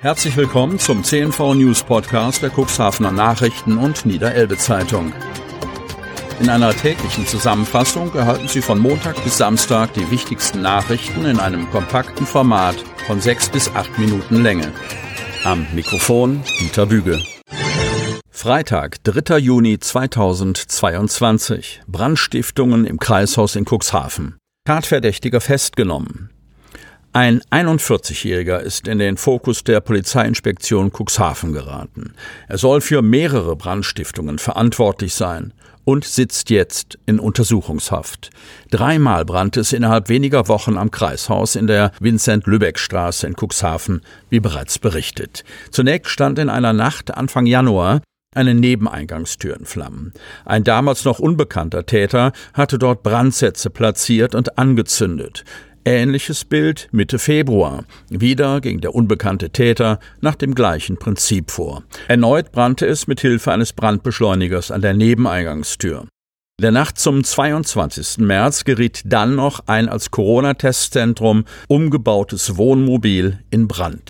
Herzlich willkommen zum CNV News Podcast der Cuxhavener Nachrichten und Niederelbe Zeitung. In einer täglichen Zusammenfassung erhalten Sie von Montag bis Samstag die wichtigsten Nachrichten in einem kompakten Format von sechs bis acht Minuten Länge. Am Mikrofon Dieter Büge. Freitag, 3. Juni 2022. Brandstiftungen im Kreishaus in Cuxhaven. Tatverdächtiger festgenommen. Ein 41-Jähriger ist in den Fokus der Polizeiinspektion Cuxhaven geraten. Er soll für mehrere Brandstiftungen verantwortlich sein und sitzt jetzt in Untersuchungshaft. Dreimal brannte es innerhalb weniger Wochen am Kreishaus in der Vincent-Lübeck-Straße in Cuxhaven, wie bereits berichtet. Zunächst stand in einer Nacht Anfang Januar eine Nebeneingangstür in Flammen. Ein damals noch unbekannter Täter hatte dort Brandsätze platziert und angezündet. Ähnliches Bild Mitte Februar. Wieder ging der unbekannte Täter nach dem gleichen Prinzip vor. Erneut brannte es mit Hilfe eines Brandbeschleunigers an der Nebeneingangstür. Der Nacht zum 22. März geriet dann noch ein als Corona-Testzentrum umgebautes Wohnmobil in Brand.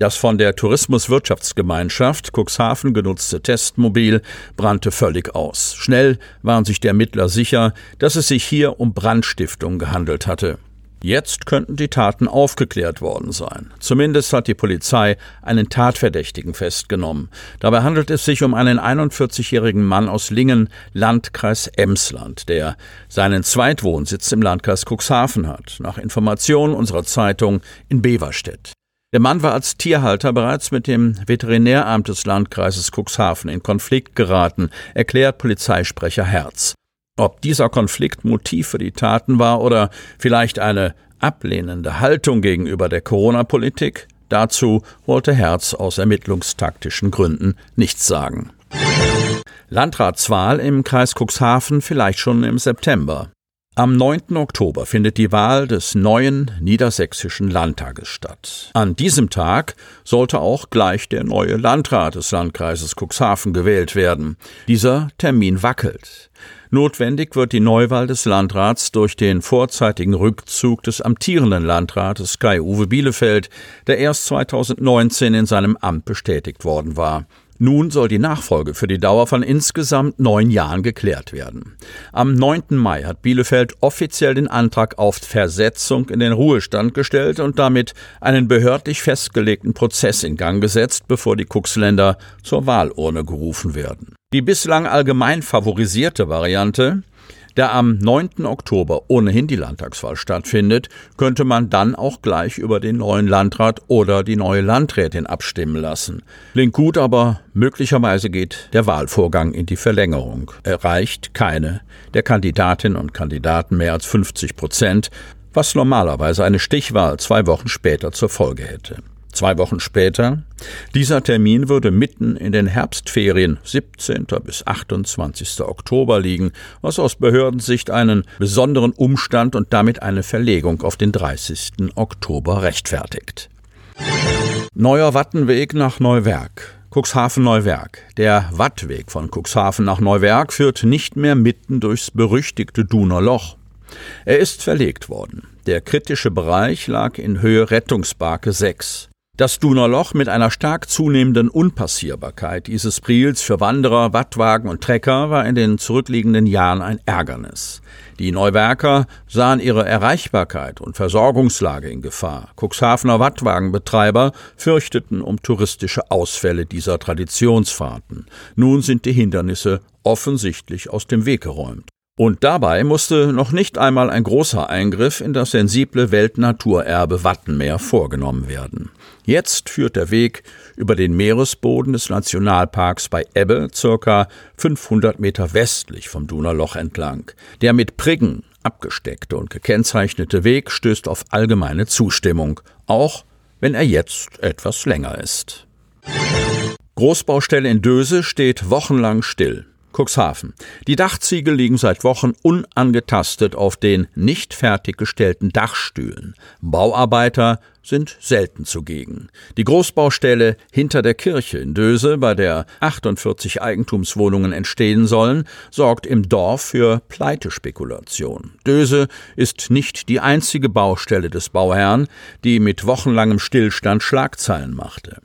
Das von der Tourismuswirtschaftsgemeinschaft Cuxhaven genutzte Testmobil brannte völlig aus. Schnell waren sich der Ermittler sicher, dass es sich hier um Brandstiftung gehandelt hatte. Jetzt könnten die Taten aufgeklärt worden sein. Zumindest hat die Polizei einen Tatverdächtigen festgenommen. Dabei handelt es sich um einen 41-jährigen Mann aus Lingen, Landkreis Emsland, der seinen Zweitwohnsitz im Landkreis Cuxhaven hat, nach Informationen unserer Zeitung in Beverstedt. Der Mann war als Tierhalter bereits mit dem Veterinäramt des Landkreises Cuxhaven in Konflikt geraten, erklärt Polizeisprecher Herz. Ob dieser Konflikt Motiv für die Taten war oder vielleicht eine ablehnende Haltung gegenüber der Corona-Politik, dazu wollte Herz aus ermittlungstaktischen Gründen nichts sagen. Landratswahl im Kreis Cuxhaven vielleicht schon im September. Am 9. Oktober findet die Wahl des neuen niedersächsischen Landtages statt. An diesem Tag sollte auch gleich der neue Landrat des Landkreises Cuxhaven gewählt werden. Dieser Termin wackelt. Notwendig wird die Neuwahl des Landrats durch den vorzeitigen Rückzug des amtierenden Landrates Kai-Uwe Bielefeld, der erst 2019 in seinem Amt bestätigt worden war. Nun soll die Nachfolge für die Dauer von insgesamt neun Jahren geklärt werden. Am 9. Mai hat Bielefeld offiziell den Antrag auf Versetzung in den Ruhestand gestellt und damit einen behördlich festgelegten Prozess in Gang gesetzt, bevor die Kuxländer zur Wahlurne gerufen werden. Die bislang allgemein favorisierte Variante, da am 9. Oktober ohnehin die Landtagswahl stattfindet, könnte man dann auch gleich über den neuen Landrat oder die neue Landrätin abstimmen lassen. Klingt gut, aber möglicherweise geht der Wahlvorgang in die Verlängerung. Erreicht keine der Kandidatinnen und Kandidaten mehr als 50 Prozent, was normalerweise eine Stichwahl zwei Wochen später zur Folge hätte. Zwei Wochen später. Dieser Termin würde mitten in den Herbstferien 17. bis 28. Oktober liegen, was aus Behördensicht einen besonderen Umstand und damit eine Verlegung auf den 30. Oktober rechtfertigt. Neuer Wattenweg nach Neuwerk. Cuxhaven-Neuwerk. Der Wattweg von Cuxhaven nach Neuwerk führt nicht mehr mitten durchs berüchtigte Duner Loch. Er ist verlegt worden. Der kritische Bereich lag in Höhe Rettungsbarke 6. Das Duner Loch mit einer stark zunehmenden Unpassierbarkeit dieses Priels für Wanderer, Wattwagen und Trecker war in den zurückliegenden Jahren ein Ärgernis. Die Neuwerker sahen ihre Erreichbarkeit und Versorgungslage in Gefahr. Cuxhavener Wattwagenbetreiber fürchteten um touristische Ausfälle dieser Traditionsfahrten. Nun sind die Hindernisse offensichtlich aus dem Weg geräumt. Und dabei musste noch nicht einmal ein großer Eingriff in das sensible Weltnaturerbe Wattenmeer vorgenommen werden. Jetzt führt der Weg über den Meeresboden des Nationalparks bei Ebbe circa 500 Meter westlich vom Dunerloch entlang. Der mit Priggen abgesteckte und gekennzeichnete Weg stößt auf allgemeine Zustimmung, auch wenn er jetzt etwas länger ist. Großbaustelle in Döse steht wochenlang still. Cuxhaven. Die Dachziegel liegen seit Wochen unangetastet auf den nicht fertiggestellten Dachstühlen. Bauarbeiter sind selten zugegen. Die Großbaustelle hinter der Kirche in Döse, bei der 48 Eigentumswohnungen entstehen sollen, sorgt im Dorf für Pleitespekulation. Döse ist nicht die einzige Baustelle des Bauherrn, die mit wochenlangem Stillstand Schlagzeilen machte.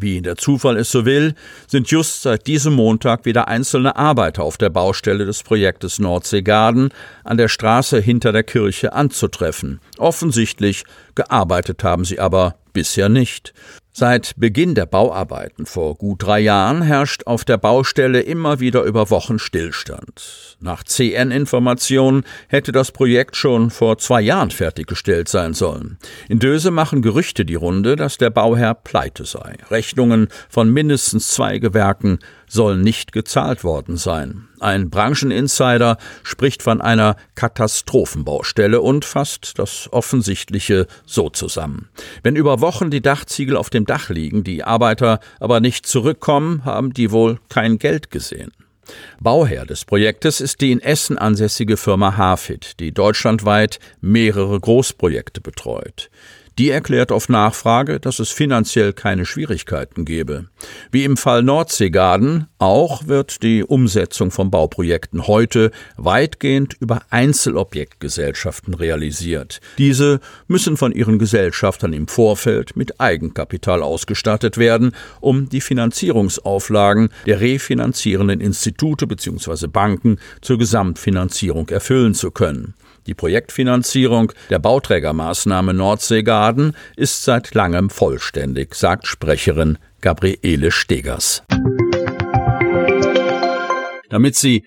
Wie der Zufall es so will, sind just seit diesem Montag wieder einzelne Arbeiter auf der Baustelle des Projektes Nordseegarden an der Straße hinter der Kirche anzutreffen. Offensichtlich gearbeitet haben sie aber bisher nicht. Seit Beginn der Bauarbeiten vor gut drei Jahren herrscht auf der Baustelle immer wieder über Wochen Stillstand. Nach CN-Informationen hätte das Projekt schon vor zwei Jahren fertiggestellt sein sollen. In Döse machen Gerüchte die Runde, dass der Bauherr pleite sei. Rechnungen von mindestens zwei Gewerken sollen nicht gezahlt worden sein. Ein Brancheninsider spricht von einer Katastrophenbaustelle und fasst das Offensichtliche so zusammen. Wenn über Wochen die Dachziegel auf dem Dach liegen, die Arbeiter aber nicht zurückkommen, haben die wohl kein Geld gesehen. Bauherr des Projektes ist die in Essen ansässige Firma Hafit, die deutschlandweit mehrere Großprojekte betreut. Die erklärt auf Nachfrage, dass es finanziell keine Schwierigkeiten gebe. Wie im Fall Nordseegarden auch wird die Umsetzung von Bauprojekten heute weitgehend über Einzelobjektgesellschaften realisiert. Diese müssen von ihren Gesellschaftern im Vorfeld mit Eigenkapital ausgestattet werden, um die Finanzierungsauflagen der refinanzierenden Institute bzw. Banken zur Gesamtfinanzierung erfüllen zu können. Die Projektfinanzierung der Bauträgermaßnahme Nordseegarden ist seit langem vollständig, sagt Sprecherin Gabriele Stegers. Damit Sie